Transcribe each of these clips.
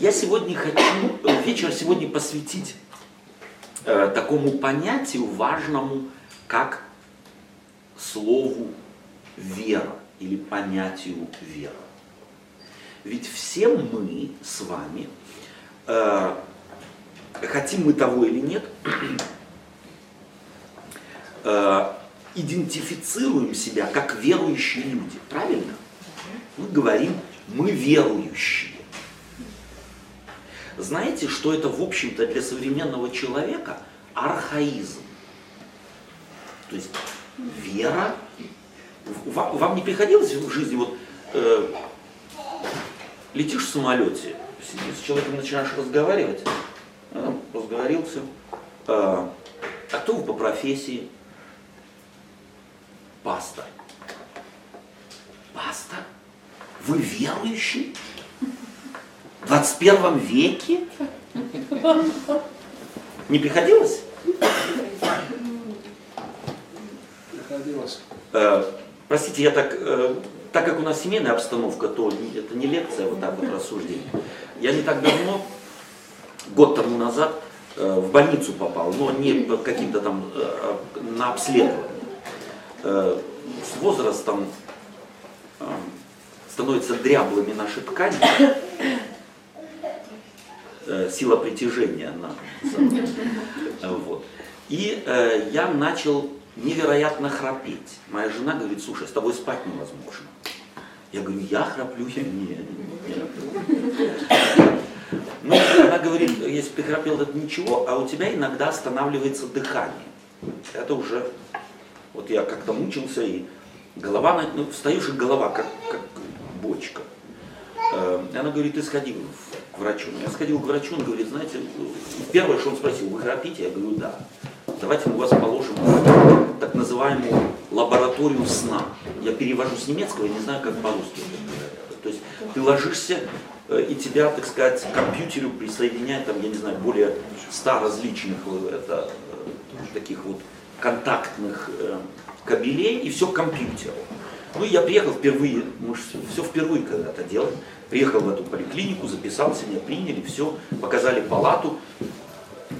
Я сегодня хочу вечер сегодня посвятить э, такому понятию важному, как слову вера или понятию вера. Ведь все мы с вами, э, хотим мы того или нет, э, идентифицируем себя как верующие люди. Правильно? Мы говорим, мы верующие. Знаете, что это, в общем-то, для современного человека архаизм? То есть вера. Вам, вам не приходилось в жизни вот э, летишь в самолете, с человеком начинаешь разговаривать, э, разговорился, э, а кто вы по профессии? Пастор. Пастор? Вы верующий? В 21 веке? Не приходилось? Приходилось. Э, простите, я так, э, так как у нас семейная обстановка, то это не лекция, вот так вот рассуждение. Я не так давно, год тому назад, э, в больницу попал, но не по каким-то там э, на обследование. Э, с возрастом э, становятся дряблыми наши ткани, сила притяжения на вот. И э, я начал невероятно храпеть. Моя жена говорит, слушай, с тобой спать невозможно. Я говорю, я храплю, я не, не. Ну, она говорит, если ты храпел, это ничего, а у тебя иногда останавливается дыхание. Это уже, вот я как-то мучился, и голова, ну, встаешь, и голова как, как бочка. Э, она говорит, ты сходи к врачу. Я сходил к врачу, он говорит, знаете, первое, что он спросил, вы храпите? Я говорю, да. Давайте мы вас положим в так называемую лабораторию сна. Я перевожу с немецкого, я не знаю, как по-русски. То есть ты ложишься, э, и тебя, так сказать, к компьютеру присоединяет, там, я не знаю, более ста различных э, это, таких вот контактных кабелей, и все к компьютеру. Ну, я приехал впервые, мы же все впервые когда-то делаем. Приехал в эту поликлинику, записался, меня приняли, все, показали палату.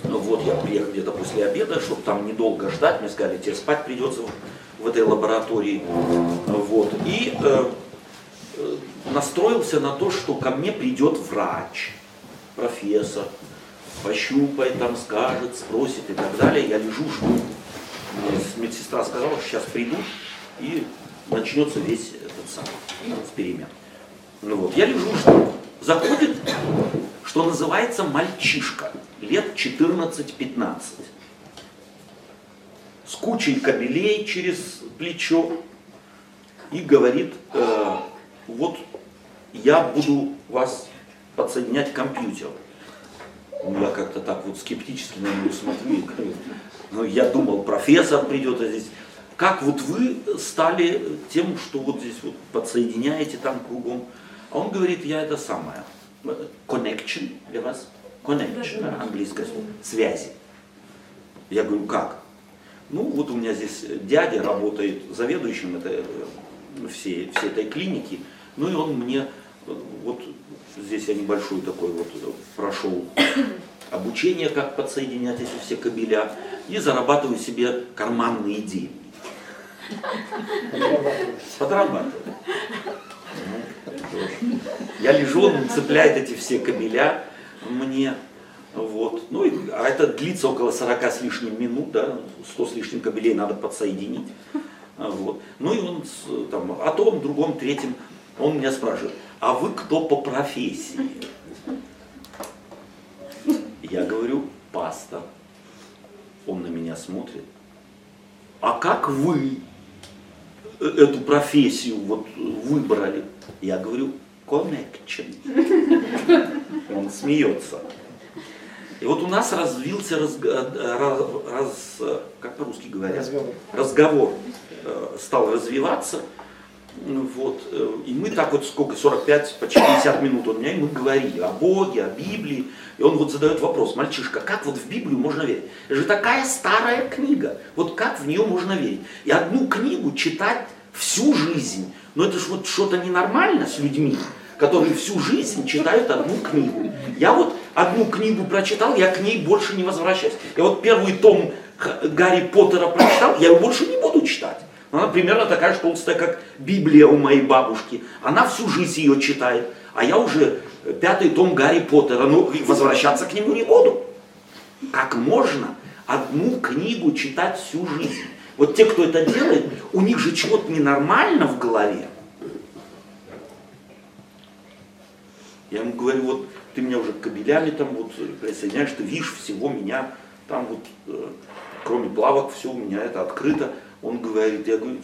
Вот я приехал где-то после обеда, чтобы там недолго ждать, мне сказали, тебе спать придется в этой лаборатории. Вот. И э, э, настроился на то, что ко мне придет врач, профессор, пощупает, там скажет, спросит и так далее. Я лежу, жду. Медсестра сказала, что сейчас придут и начнется весь этот самый эксперимент. Ну вот, я лежу, жду. Заходит, что называется, мальчишка, лет 14-15, с кучей кабелей через плечо и говорит, э, вот я буду вас подсоединять к компьютеру. Ну, я как-то так вот скептически на него смотрю и говорю, ну, я думал, профессор придет, а здесь как вот вы стали тем, что вот здесь вот подсоединяете там кругом. А он говорит, я это самое, connection для вас, connection, да, английское слово, связи. Я говорю, как? Ну, вот у меня здесь дядя работает заведующим этой, всей, всей этой клиники, ну и он мне, вот здесь я небольшой такой вот прошел обучение, как подсоединять эти все кабеля, и зарабатываю себе карманные деньги. Подрабатываю. Я лежу, он цепляет эти все кабеля мне. Вот. Ну, и, а это длится около 40 с лишним минут, да, 100 с лишним кабелей надо подсоединить. Вот. Ну и он там, о том, другом, третьем, он меня спрашивает, а вы кто по профессии? Я говорю, пастор. Он на меня смотрит. А как вы эту профессию вот выбрали? Я говорю, connection. Он смеется. И вот у нас развился раз, раз, раз как по-русски говорят, разговор, разговор э, стал развиваться. Вот, э, и мы так вот сколько, 45, почти 50 минут у меня, и мы говорили о Боге, о Библии. И он вот задает вопрос, мальчишка, как вот в Библию можно верить? Это же такая старая книга, вот как в нее можно верить? И одну книгу читать всю жизнь, но это же вот что-то ненормально с людьми, которые всю жизнь читают одну книгу. Я вот одну книгу прочитал, я к ней больше не возвращаюсь. Я вот первый том Гарри Поттера прочитал, я его больше не буду читать. Она примерно такая же толстая, как Библия у моей бабушки. Она всю жизнь ее читает, а я уже пятый том Гарри Поттера, ну возвращаться к нему не буду. Как можно одну книгу читать всю жизнь? Вот те, кто это делает, у них же чего-то ненормально в голове. Я ему говорю, вот ты меня уже кабелями там вот присоединяешь, ты видишь всего меня, там вот, э, кроме плавок, все у меня это открыто. Он говорит, я говорю,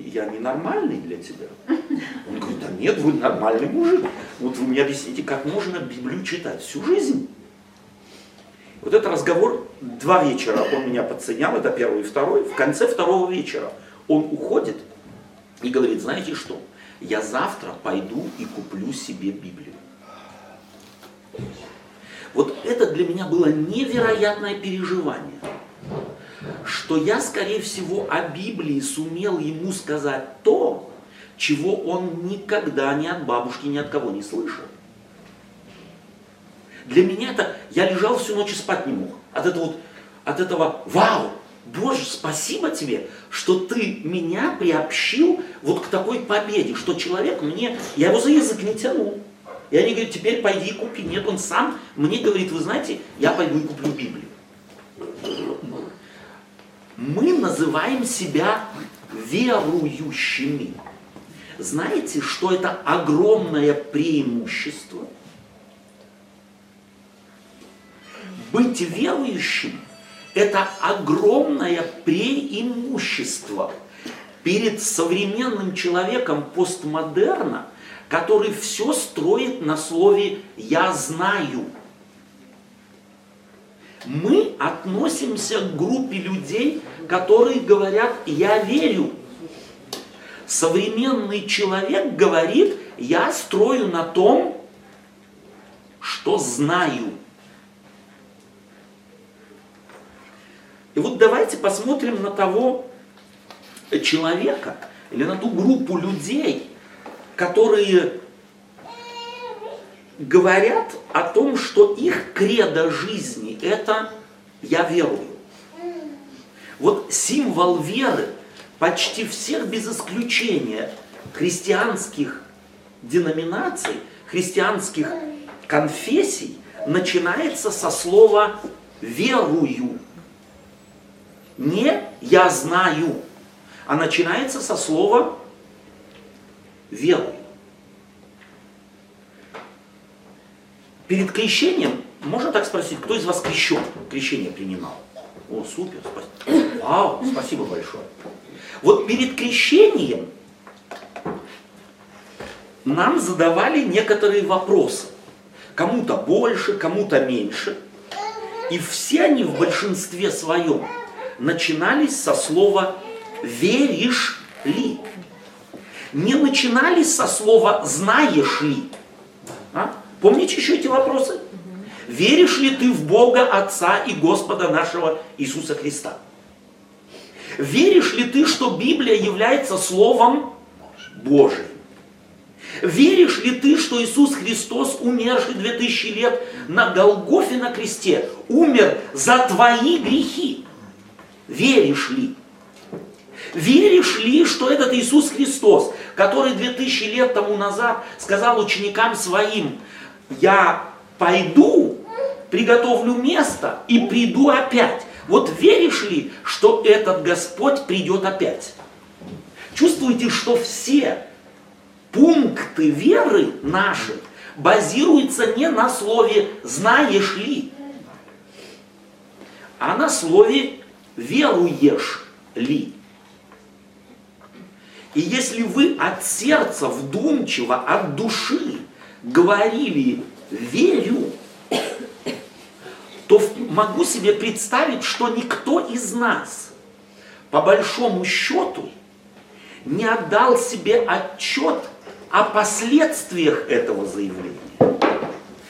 я ненормальный для тебя? Он говорит, да нет, вы нормальный мужик. Вот вы мне объясните, как можно Библию читать всю жизнь? Вот этот разговор, два вечера он меня подсоединял, это первый и второй. В конце второго вечера он уходит и говорит, знаете что, я завтра пойду и куплю себе Библию. Вот это для меня было невероятное переживание, что я, скорее всего, о Библии сумел ему сказать то, чего он никогда ни от бабушки, ни от кого не слышал. Для меня это, я лежал всю ночь и спать не мог. От этого вот, от этого, вау, Боже, спасибо тебе, что ты меня приобщил вот к такой победе, что человек мне, я его за язык не тянул. И они говорят, теперь пойди и купи. Нет, он сам мне говорит, вы знаете, я пойду и куплю Библию. Мы называем себя верующими. Знаете, что это огромное преимущество? Быть верующим – это огромное преимущество перед современным человеком постмодерна – который все строит на слове «я знаю». Мы относимся к группе людей, которые говорят «я верю». Современный человек говорит «я строю на том, что знаю». И вот давайте посмотрим на того человека или на ту группу людей, которые говорят о том, что их кредо жизни – это «я верую». Вот символ веры почти всех без исключения христианских деноминаций, христианских конфессий начинается со слова «верую». Не «я знаю», а начинается со слова верой. Перед крещением, можно так спросить, кто из вас крещен, крещение принимал? О, супер, спасибо. Вау, спасибо большое. Вот перед крещением нам задавали некоторые вопросы. Кому-то больше, кому-то меньше. И все они в большинстве своем начинались со слова «веришь ли?». Не начинались со слова «знаешь ли?». А? Помните еще эти вопросы? Веришь ли ты в Бога Отца и Господа нашего Иисуса Христа? Веришь ли ты, что Библия является Словом Божьим? Веришь ли ты, что Иисус Христос, умерший 2000 лет на Голгофе на кресте, умер за твои грехи? Веришь ли? Веришь ли, что этот Иисус Христос, который 2000 лет тому назад сказал ученикам своим, я пойду, приготовлю место и приду опять. Вот веришь ли, что этот Господь придет опять? Чувствуете, что все пункты веры наши базируются не на слове «знаешь ли», а на слове «веруешь ли». И если вы от сердца вдумчиво, от души говорили «верю», то могу себе представить, что никто из нас, по большому счету, не отдал себе отчет о последствиях этого заявления.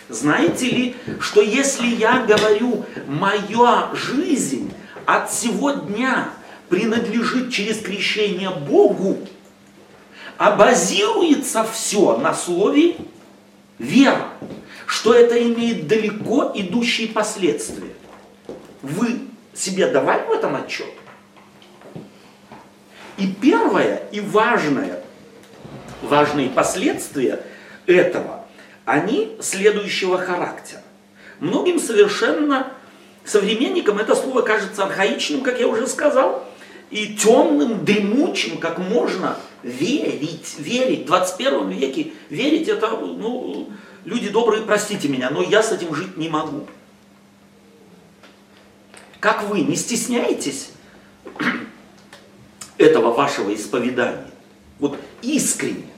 Знаете ли, что если я говорю, моя жизнь от всего дня принадлежит через крещение Богу, а базируется все на слове вера, что это имеет далеко идущие последствия. Вы себе давали в этом отчет? И первое, и важное, важные последствия этого, они следующего характера. Многим совершенно современникам это слово кажется архаичным, как я уже сказал, и темным, дремучим, как можно верить, верить. В 21 веке верить это, ну, люди добрые, простите меня, но я с этим жить не могу. Как вы, не стесняетесь этого вашего исповедания? Вот искренне.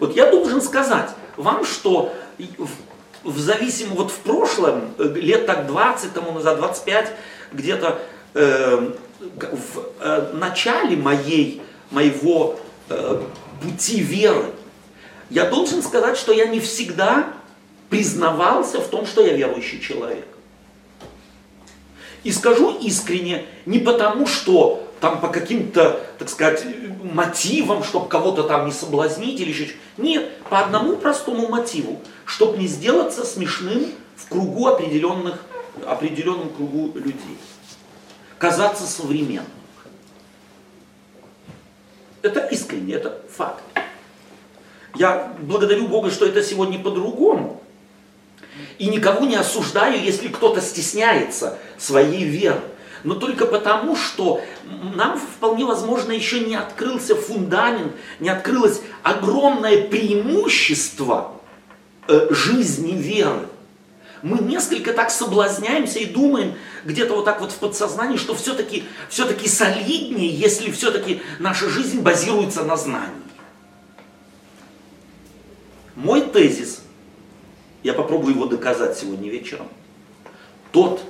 Вот я должен сказать вам, что в, в зависимом, вот в прошлом, э, лет так 20 тому назад, 25, где-то э, в э, начале моей, моего э, пути веры, я должен сказать, что я не всегда признавался в том, что я верующий человек. И скажу искренне, не потому, что там по каким-то, так сказать, мотивам, чтобы кого-то там не соблазнить или еще Нет, по одному простому мотиву, чтобы не сделаться смешным в кругу определенных, определенном кругу людей казаться современным. Это искренне, это факт. Я благодарю Бога, что это сегодня по-другому. И никого не осуждаю, если кто-то стесняется своей веры. Но только потому, что нам вполне возможно еще не открылся фундамент, не открылось огромное преимущество э, жизни веры мы несколько так соблазняемся и думаем где-то вот так вот в подсознании, что все-таки все солиднее, если все-таки наша жизнь базируется на знании. Мой тезис, я попробую его доказать сегодня вечером, тот,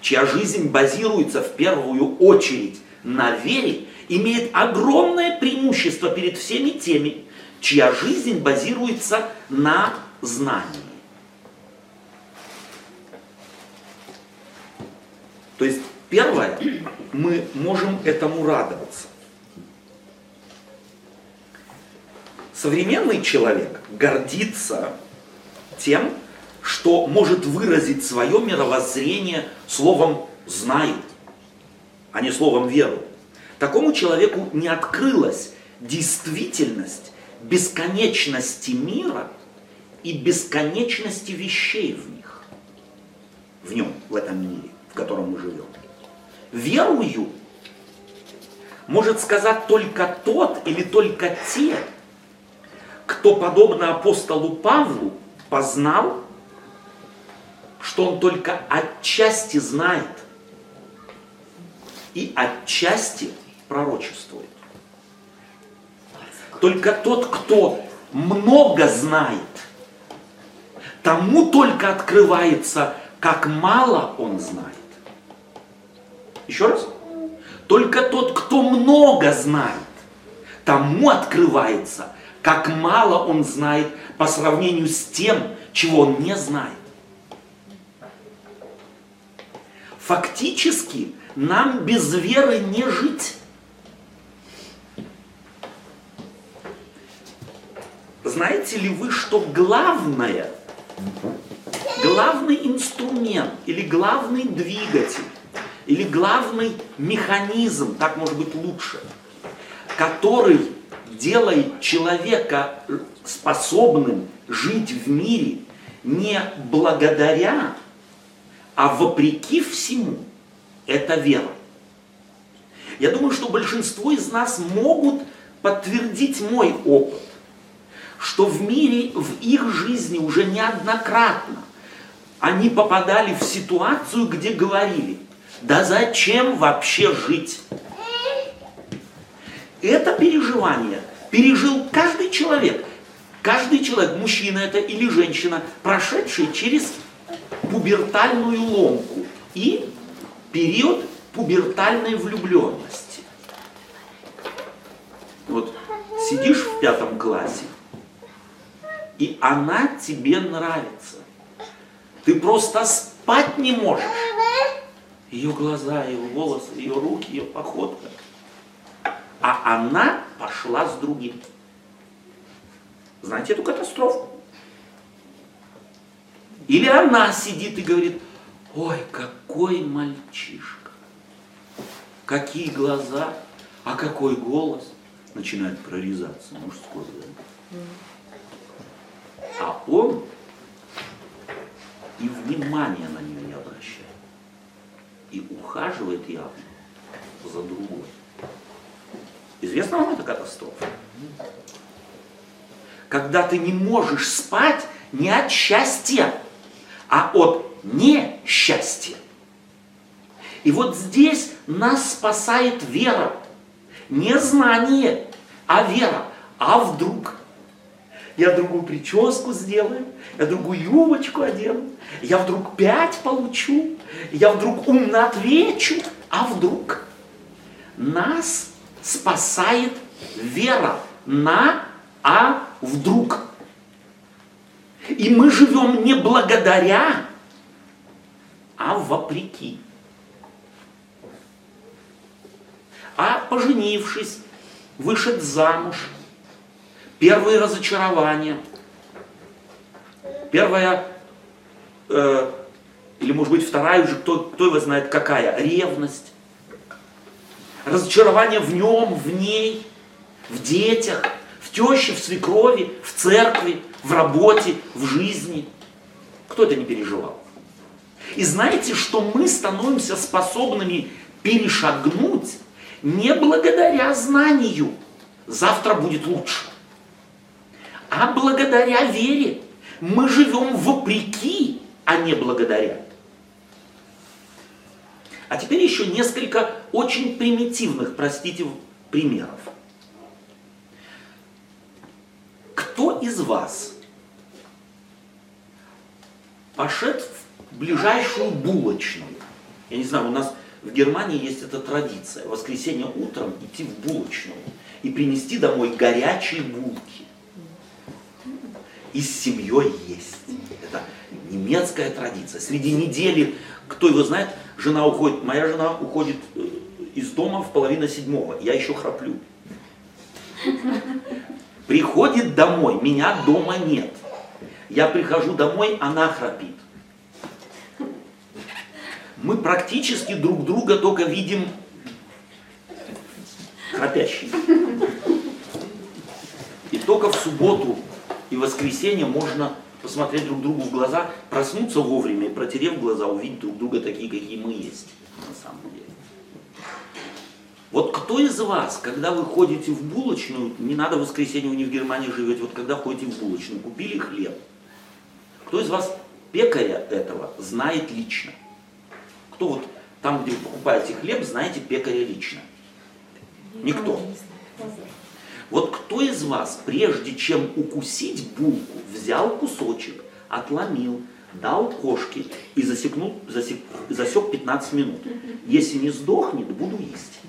чья жизнь базируется в первую очередь на вере, имеет огромное преимущество перед всеми теми, чья жизнь базируется на знании. То есть, первое, мы можем этому радоваться. Современный человек гордится тем, что может выразить свое мировоззрение словом «знает», а не словом «веру». Такому человеку не открылась действительность бесконечности мира и бесконечности вещей в них, в нем, в этом мире котором мы живем. Верую может сказать только тот или только те, кто, подобно апостолу Павлу, познал, что он только отчасти знает и отчасти пророчествует. Только тот, кто много знает, тому только открывается, как мало он знает. Еще раз. Только тот, кто много знает, тому открывается, как мало он знает по сравнению с тем, чего он не знает. Фактически нам без веры не жить. Знаете ли вы, что главное, главный инструмент или главный двигатель или главный механизм, так может быть лучше, который делает человека способным жить в мире не благодаря, а вопреки всему, это вера. Я думаю, что большинство из нас могут подтвердить мой опыт, что в мире, в их жизни уже неоднократно они попадали в ситуацию, где говорили, да зачем вообще жить? Это переживание пережил каждый человек. Каждый человек, мужчина это или женщина, прошедший через пубертальную ломку и период пубертальной влюбленности. Вот сидишь в пятом классе, и она тебе нравится. Ты просто спать не можешь ее глаза, ее волосы, ее руки, ее походка. А она пошла с другим. Знаете эту катастрофу? Или она сидит и говорит, ой, какой мальчишка, какие глаза, а какой голос. Начинает прорезаться мужской. Да? А он и внимания на нее не обращает. И ухаживает явно за другой. Известна вам эта катастрофа? Когда ты не можешь спать не от счастья, а от несчастья. И вот здесь нас спасает вера. Не знание, а вера. А вдруг? Я другую прическу сделаю, я другую юбочку одену, я вдруг пять получу, я вдруг умно отвечу, а вдруг? Нас спасает вера на а вдруг. И мы живем не благодаря, а вопреки. А поженившись, вышед замуж, первые разочарования, первая, э, или может быть вторая уже, кто, кто его знает какая, ревность, разочарование в нем, в ней, в детях, в теще, в свекрови, в церкви, в работе, в жизни. Кто это не переживал? И знаете, что мы становимся способными перешагнуть не благодаря знанию, завтра будет лучше, а благодаря вере. Мы живем вопреки, а не благодаря. А теперь еще несколько очень примитивных, простите, примеров. Кто из вас пошед в ближайшую булочную? Я не знаю, у нас в Германии есть эта традиция. В воскресенье утром идти в булочную и принести домой горячие булки. И с семьей есть. Это немецкая традиция. Среди недели, кто его знает, жена уходит, моя жена уходит э, из дома в половину седьмого. Я еще храплю. Приходит домой, меня дома нет. Я прихожу домой, она храпит. Мы практически друг друга только видим храпящими. И только в субботу и воскресенье можно посмотреть друг другу в глаза, проснуться вовремя и протерев глаза, увидеть друг друга такие, какие мы есть на самом деле. Вот кто из вас, когда вы ходите в булочную, не надо в воскресенье, вы не в Германии живете, вот когда ходите в булочную, купили хлеб, кто из вас пекаря этого знает лично? Кто вот там, где вы покупаете хлеб, знаете пекаря лично? Никто. Вот кто из вас, прежде чем укусить булку, взял кусочек, отломил, дал кошке и засекнул, засек, засек 15 минут. Если не сдохнет, буду есть.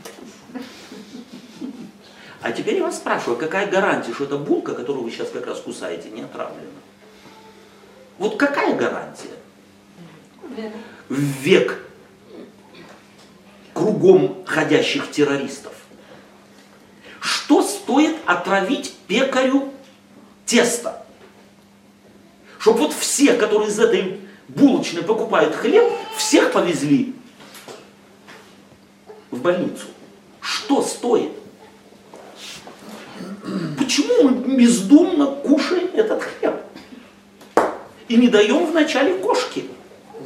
А теперь я вас спрашиваю, какая гарантия, что эта булка, которую вы сейчас как раз кусаете, не отравлена? Вот какая гарантия? В век кругом ходящих террористов. Что стоит отравить пекарю тесто? Чтобы вот все, которые из этой булочной покупают хлеб, всех повезли в больницу. Что стоит? Почему мы бездумно кушаем этот хлеб? И не даем вначале кошке.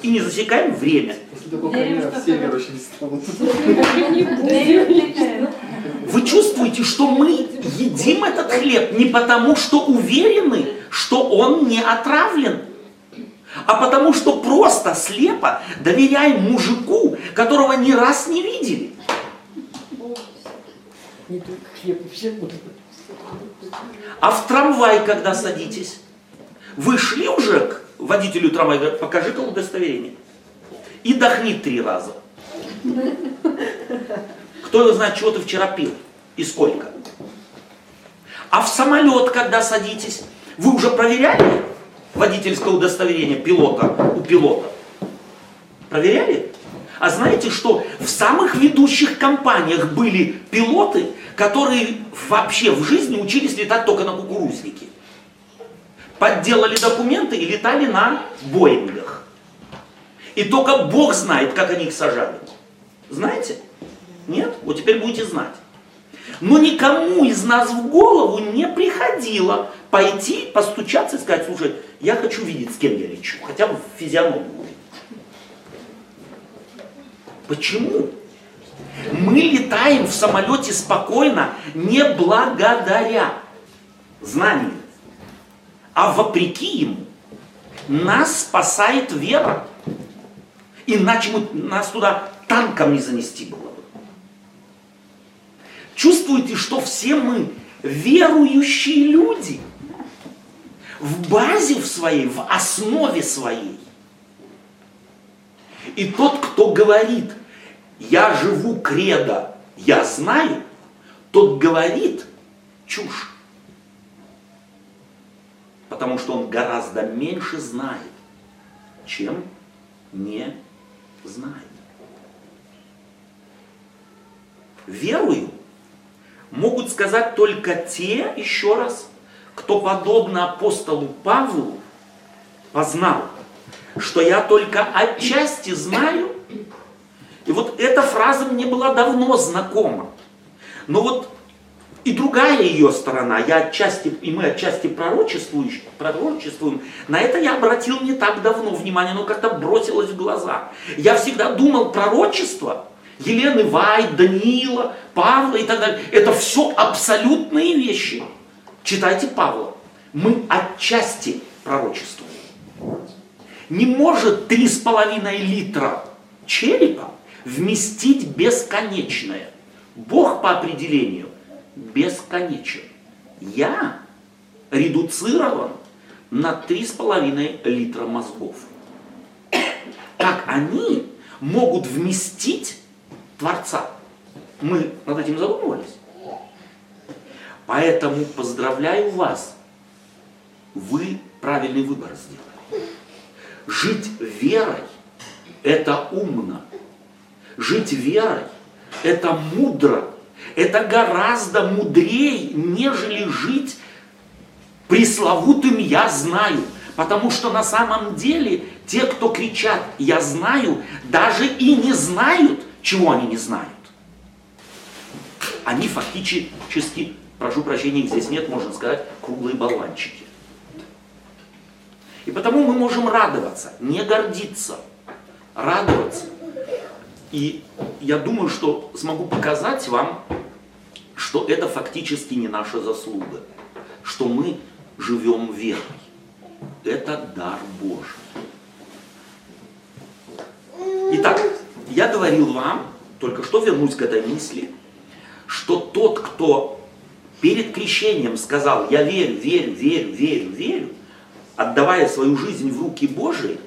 И не засекаем время. После такого коня все верующие станут. Вы чувствуете, что мы едим этот хлеб не потому, что уверены, что он не отравлен, а потому что просто слепо доверяем мужику, которого ни раз не видели. А в трамвай, когда садитесь, вы шли уже к водителю трамвая, говорят, покажи-ка удостоверение. И дохни три раза. Кто его знает, чего ты вчера пил и сколько. А в самолет, когда садитесь, вы уже проверяли водительское удостоверение пилота у пилота? Проверяли? А знаете, что в самых ведущих компаниях были пилоты, которые вообще в жизни учились летать только на кукурузнике. подделали документы и летали на Боингах. И только Бог знает, как они их сажали. Знаете? Нет? Вот теперь будете знать. Но никому из нас в голову не приходило пойти, постучаться и сказать, слушай, я хочу видеть, с кем я лечу, хотя бы в физиономию. Почему? Мы летаем в самолете спокойно не благодаря знанию, а вопреки ему. Нас спасает вера. Иначе мы, нас туда танком не занести было бы. Чувствуете, что все мы верующие люди в базе в своей, в основе своей. И тот, кто говорит, я живу кредо, я знаю, тот говорит чушь. Потому что он гораздо меньше знает, чем не знает. Верую могут сказать только те, еще раз, кто подобно апостолу Павлу познал, что я только отчасти знаю. И вот эта фраза мне была давно знакома. Но вот и другая ее сторона, я отчасти, и мы отчасти пророчествуем, на это я обратил не так давно внимание, но как-то бросилось в глаза. Я всегда думал, пророчество Елены Вайт, Даниила, Павла и так далее, это все абсолютные вещи. Читайте Павла. Мы отчасти пророчествуем. Не может три с половиной литра черепа вместить бесконечное. Бог по определению бесконечен. Я редуцирован на три с половиной литра мозгов. Как они могут вместить Творца? Мы над этим задумывались? Поэтому поздравляю вас. Вы правильный выбор сделали. Жить верой – это умно. Жить верой – это мудро. Это гораздо мудрее, нежели жить пресловутым «я знаю». Потому что на самом деле те, кто кричат «я знаю», даже и не знают, чего они не знают. Они фактически прошу прощения, их здесь нет, можно сказать, круглые болванчики. И потому мы можем радоваться, не гордиться, радоваться. И я думаю, что смогу показать вам, что это фактически не наша заслуга, что мы живем верой. Это дар Божий. Итак, я говорил вам, только что вернусь к этой мысли, что тот, кто перед крещением сказал, я верю, верю, верю, верю, верю, отдавая свою жизнь в руки Божии,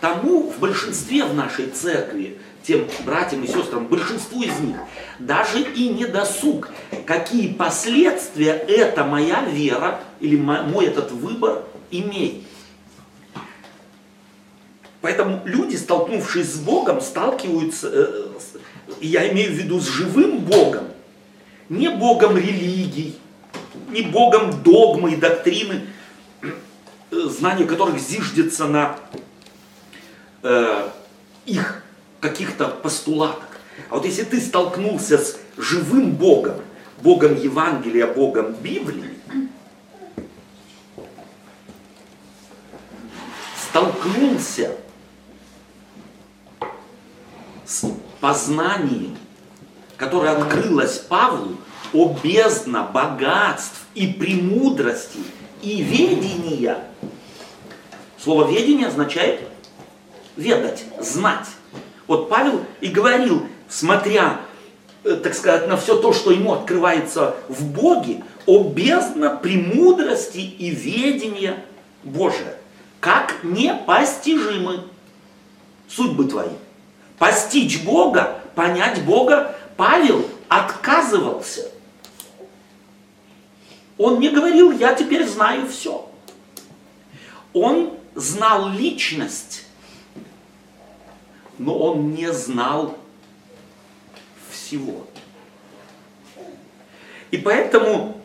тому в большинстве в нашей церкви, тем братьям и сестрам, большинству из них, даже и не досуг, какие последствия эта моя вера или мой этот выбор имеет. Поэтому люди, столкнувшись с Богом, сталкиваются, э, я имею в виду с живым Богом, не Богом религий, не Богом догмы и доктрины, э, знание которых зиждется на э, их каких-то постулатах. А вот если ты столкнулся с живым Богом, Богом Евангелия, Богом Библии, столкнулся с познанием, которое открылось Павлу, о бездна богатств и премудрости и ведения. Слово ведение означает ведать, знать. Вот Павел и говорил, смотря, э, так сказать, на все то, что ему открывается в Боге, о бездна премудрости и ведения Божия. Как непостижимы судьбы твои. Постичь Бога, понять Бога, Павел отказывался. Он не говорил, я теперь знаю все. Он знал личность, но он не знал всего. И поэтому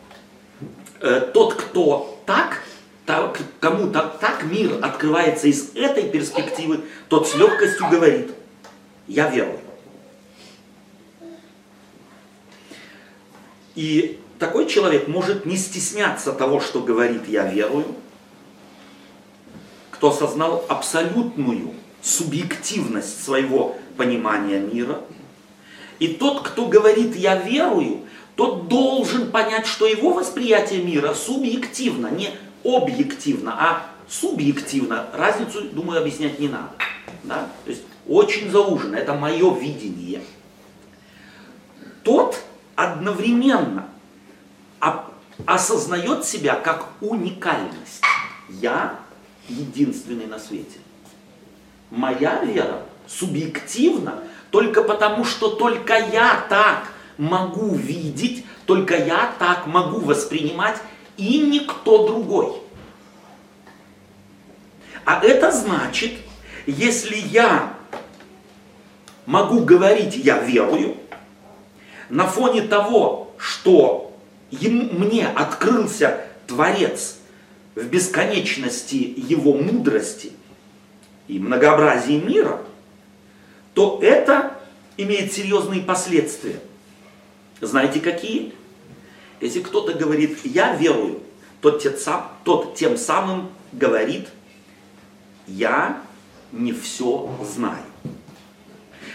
э, тот, кто так, так, кому так, так мир открывается из этой перспективы, тот с легкостью говорит, я верую. И такой человек может не стесняться того, что говорит «я верую», кто осознал абсолютную субъективность своего понимания мира. И тот, кто говорит «я верую», тот должен понять, что его восприятие мира субъективно, не объективно, а субъективно. Разницу, думаю, объяснять не надо. Да? То есть очень заужено, это мое видение. Тот одновременно осознает себя как уникальность. Я единственный на свете. Моя вера субъективна только потому, что только я так могу видеть, только я так могу воспринимать, и никто другой. А это значит, если я могу говорить «я верую», на фоне того, что мне открылся Творец в бесконечности его мудрости и многообразии мира, то это имеет серьезные последствия. Знаете какие? Если кто-то говорит «я верую», тот, тот тем самым говорит «я не все знаю».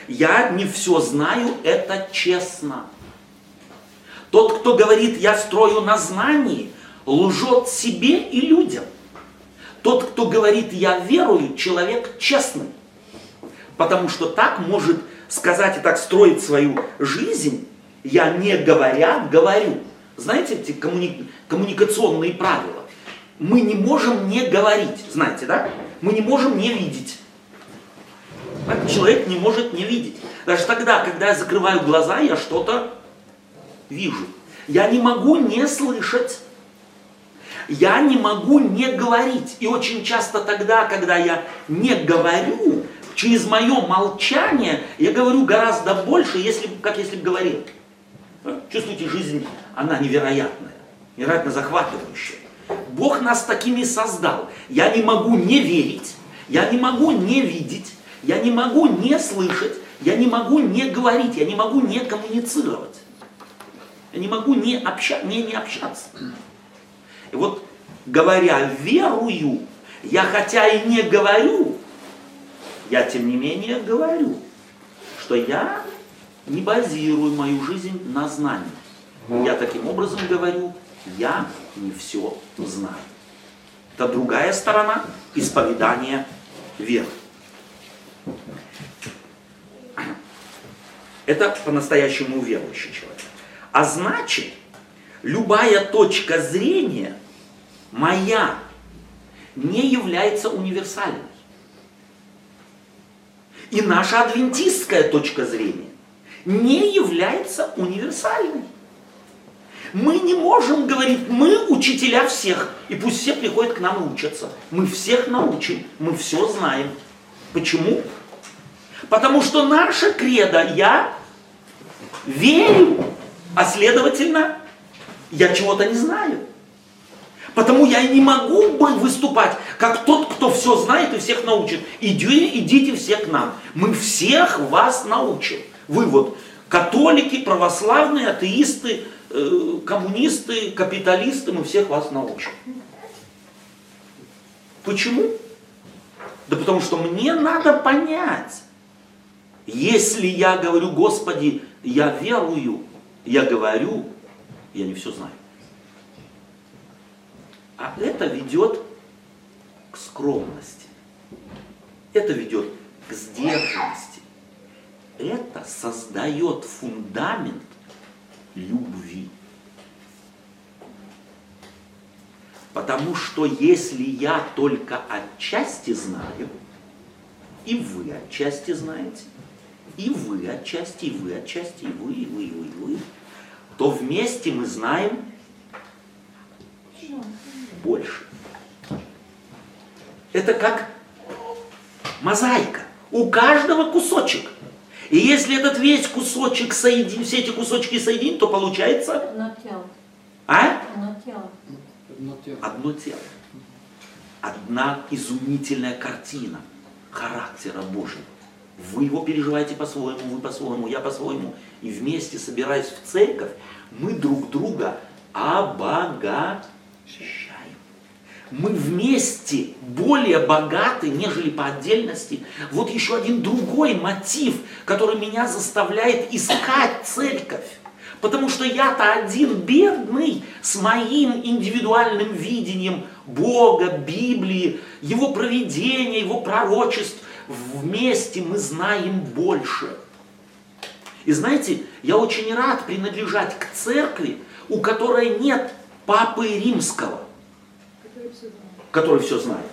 Я не все знаю, это честно. Тот, кто говорит, я строю на знании, лжет себе и людям. Тот, кто говорит, я верую, человек честный. Потому что так может сказать и так строить свою жизнь, я не говоря, говорю. Знаете эти коммуни... коммуникационные правила? Мы не можем не говорить, знаете, да? Мы не можем не видеть. Человек не может не видеть. Даже тогда, когда я закрываю глаза, я что-то вижу. Я не могу не слышать. Я не могу не говорить. И очень часто тогда, когда я не говорю, через мое молчание я говорю гораздо больше, если, как если бы говорил. Чувствуете, жизнь, она невероятная, невероятно захватывающая. Бог нас такими создал. Я не могу не верить, я не могу не видеть, я не могу не слышать, я не могу не говорить, я не могу не коммуницировать. Я не могу не, обща, не, не общаться. И вот говоря верую, я хотя и не говорю, я тем не менее говорю, что я не базирую мою жизнь на знании. Я таким образом говорю, я не все знаю. Это другая сторона исповедания веры. Это по-настоящему верующий человек. А значит, любая точка зрения моя не является универсальной. И наша адвентистская точка зрения не является универсальной. Мы не можем говорить, мы учителя всех, и пусть все приходят к нам и учатся. Мы всех научим, мы все знаем. Почему? Потому что наша кредо «я верю», а следовательно, я чего-то не знаю. Потому я не могу выступать, как тот, кто все знает и всех научит. Иди, идите все к нам. Мы всех вас научим. Вы вот католики, православные, атеисты, э, коммунисты, капиталисты, мы всех вас научим. Почему? Да потому что мне надо понять, если я говорю, Господи, я верую, я говорю, я не все знаю. А это ведет к скромности. Это ведет к сдержанности. Это создает фундамент любви. Потому что если я только отчасти знаю, и вы отчасти знаете, и вы отчасти, и вы отчасти, и вы, и вы, и вы, и вы, то вместе мы знаем больше. Это как мозаика. У каждого кусочек. И если этот весь кусочек соединить, все эти кусочки соединить, то получается... Одно тело. А? Одно тело. Одно тело. Одно тело. одна изумительная картина характера Божьего. Вы его переживаете по-своему, вы по-своему, я по-своему. И вместе, собираясь в церковь, мы друг друга обогащаем. Мы вместе более богаты, нежели по отдельности. Вот еще один другой мотив, который меня заставляет искать церковь. Потому что я-то один бедный с моим индивидуальным видением Бога, Библии, Его проведения, Его пророчеств. Вместе мы знаем больше. И знаете, я очень рад принадлежать к церкви, у которой нет Папы Римского, который все знает.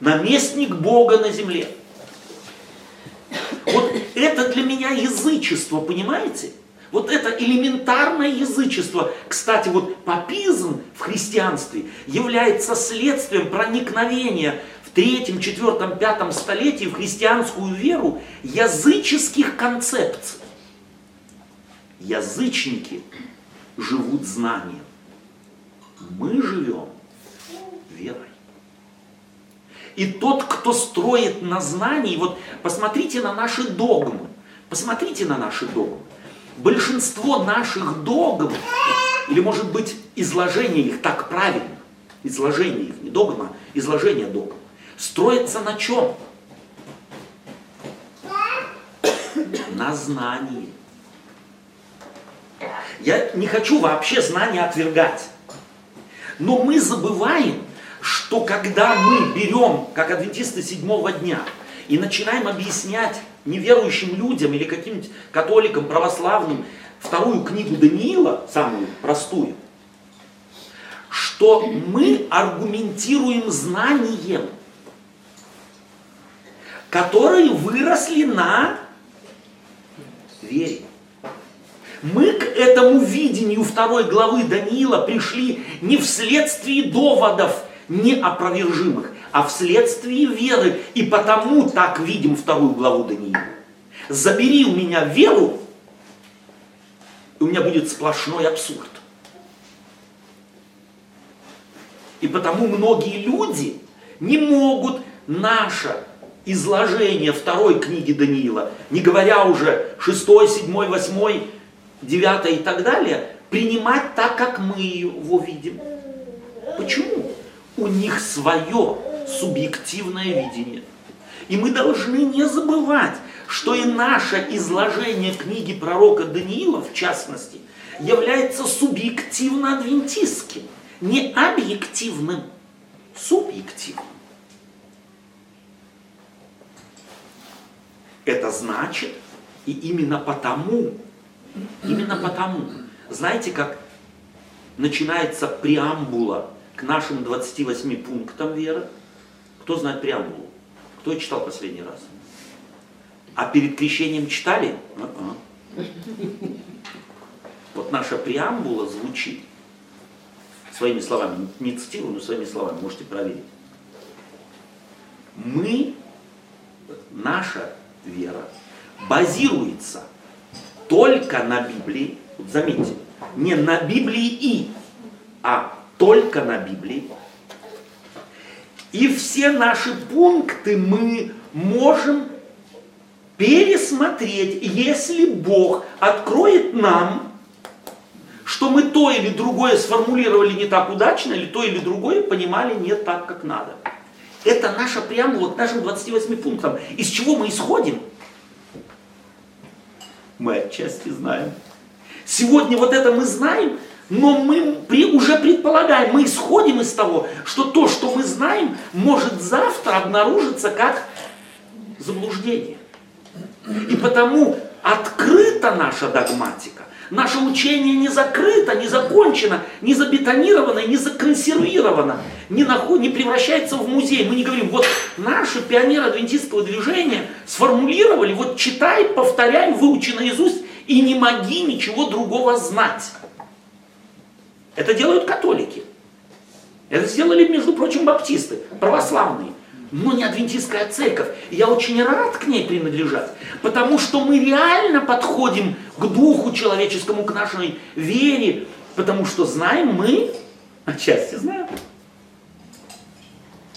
Наместник Бога на земле. Вот это для меня язычество, понимаете? Вот это элементарное язычество, кстати, вот папизм в христианстве является следствием проникновения в третьем, четвертом, пятом столетии в христианскую веру языческих концепций. Язычники живут знанием. Мы живем верой. И тот, кто строит на знании, вот посмотрите на наши догмы, посмотрите на наши догмы большинство наших догм, или может быть изложение их так правильно, изложение их, не догма, изложение догм, строится на чем? На знании. Я не хочу вообще знания отвергать. Но мы забываем, что когда мы берем, как адвентисты седьмого дня, и начинаем объяснять неверующим людям или каким-нибудь католикам, православным, вторую книгу Даниила, самую простую, что мы аргументируем знанием, которые выросли на вере. Мы к этому видению второй главы Даниила пришли не вследствие доводов неопровержимых, а вследствие веры. И потому так видим вторую главу Даниила. Забери у меня веру, и у меня будет сплошной абсурд. И потому многие люди не могут наше изложение второй книги Даниила, не говоря уже шестой, седьмой, восьмой, девятой и так далее, принимать так, как мы его видим. Почему? У них свое субъективное видение. И мы должны не забывать, что и наше изложение книги пророка Даниила, в частности, является субъективно-адвентистским, не объективным, субъективным. Это значит, и именно потому, именно потому, знаете, как начинается преамбула к нашим 28 пунктам веры. Кто знает преамбулу? Кто читал последний раз? А перед крещением читали? А-а. Вот наша преамбула звучит своими словами, не цитирую, но своими словами, можете проверить. Мы, наша вера, базируется только на Библии, вот заметьте, не на Библии и, а только на Библии. И все наши пункты мы можем пересмотреть, если Бог откроет нам, что мы то или другое сформулировали не так удачно, или то или другое понимали не так, как надо. Это наша преамбула к нашим 28 пунктам. Из чего мы исходим? Мы отчасти знаем. Сегодня вот это мы знаем, но мы при, уже предполагаем, мы исходим из того, что то, что мы знаем, может завтра обнаружиться как заблуждение. И потому открыта наша догматика. Наше учение не закрыто, не закончено, не забетонировано, не законсервировано, не, наход, не превращается в музей. Мы не говорим, вот наши пионеры адвентистского движения сформулировали, вот читай, повторяй, выучи наизусть и не моги ничего другого знать. Это делают католики. Это сделали, между прочим, баптисты, православные. Но не адвентистская церковь. И я очень рад к ней принадлежать, потому что мы реально подходим к духу человеческому, к нашей вере, потому что знаем мы, отчасти знаем.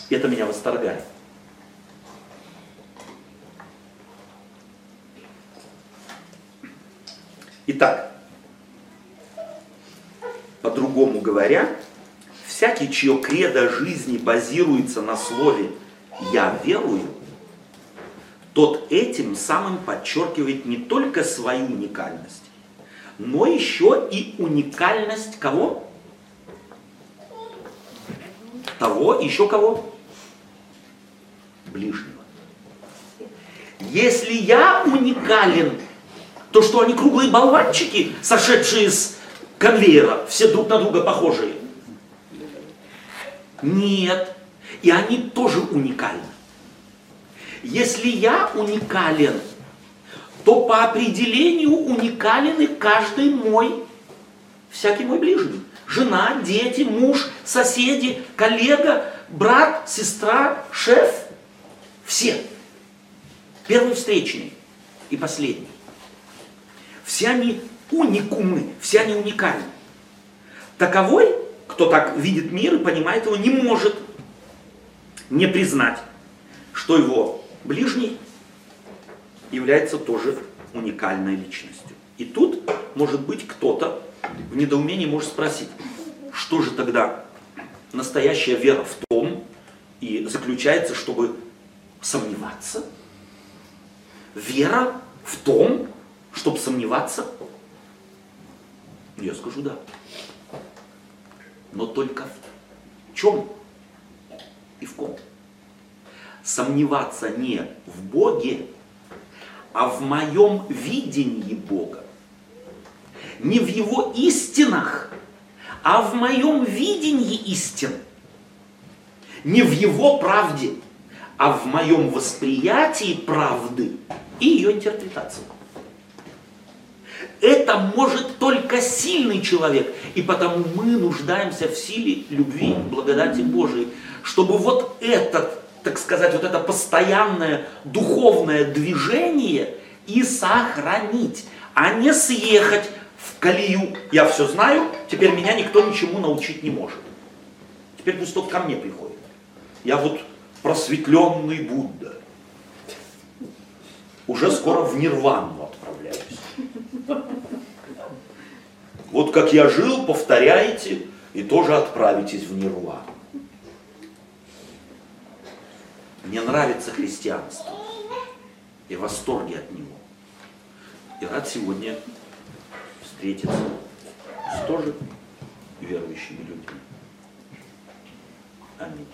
Это меня восторгает. Итак, по-другому говоря, всякий, чье кредо жизни базируется на слове «я верую», тот этим самым подчеркивает не только свою уникальность, но еще и уникальность кого? Того, еще кого? Ближнего. Если я уникален, то что они круглые болванчики, сошедшие с конвейера, все друг на друга похожие? Нет. И они тоже уникальны. Если я уникален, то по определению уникален и каждый мой, всякий мой ближний. Жена, дети, муж, соседи, коллега, брат, сестра, шеф. Все. Первый встречный и последний. Все они уникумы, все они уникальны. Таковой, кто так видит мир и понимает его, не может не признать, что его ближний является тоже уникальной личностью. И тут, может быть, кто-то в недоумении может спросить, что же тогда настоящая вера в том и заключается, чтобы сомневаться? Вера в том, чтобы сомневаться? Я скажу да. Но только в чем и в ком? Сомневаться не в Боге, а в моем видении Бога. Не в Его истинах, а в моем видении истин. Не в Его правде, а в моем восприятии правды и ее интерпретации. Это может только сильный человек, и потому мы нуждаемся в силе любви, благодати Божией, чтобы вот этот так сказать, вот это постоянное духовное движение и сохранить, а не съехать в колею. Я все знаю, теперь меня никто ничему научить не может. Теперь пусть только ко мне приходит. Я вот просветленный Будда. Уже скоро в нирвану отправляюсь. Вот как я жил, повторяете и тоже отправитесь в нирвану. Мне нравится христианство. И в восторге от него. И рад сегодня встретиться с тоже верующими людьми. Аминь.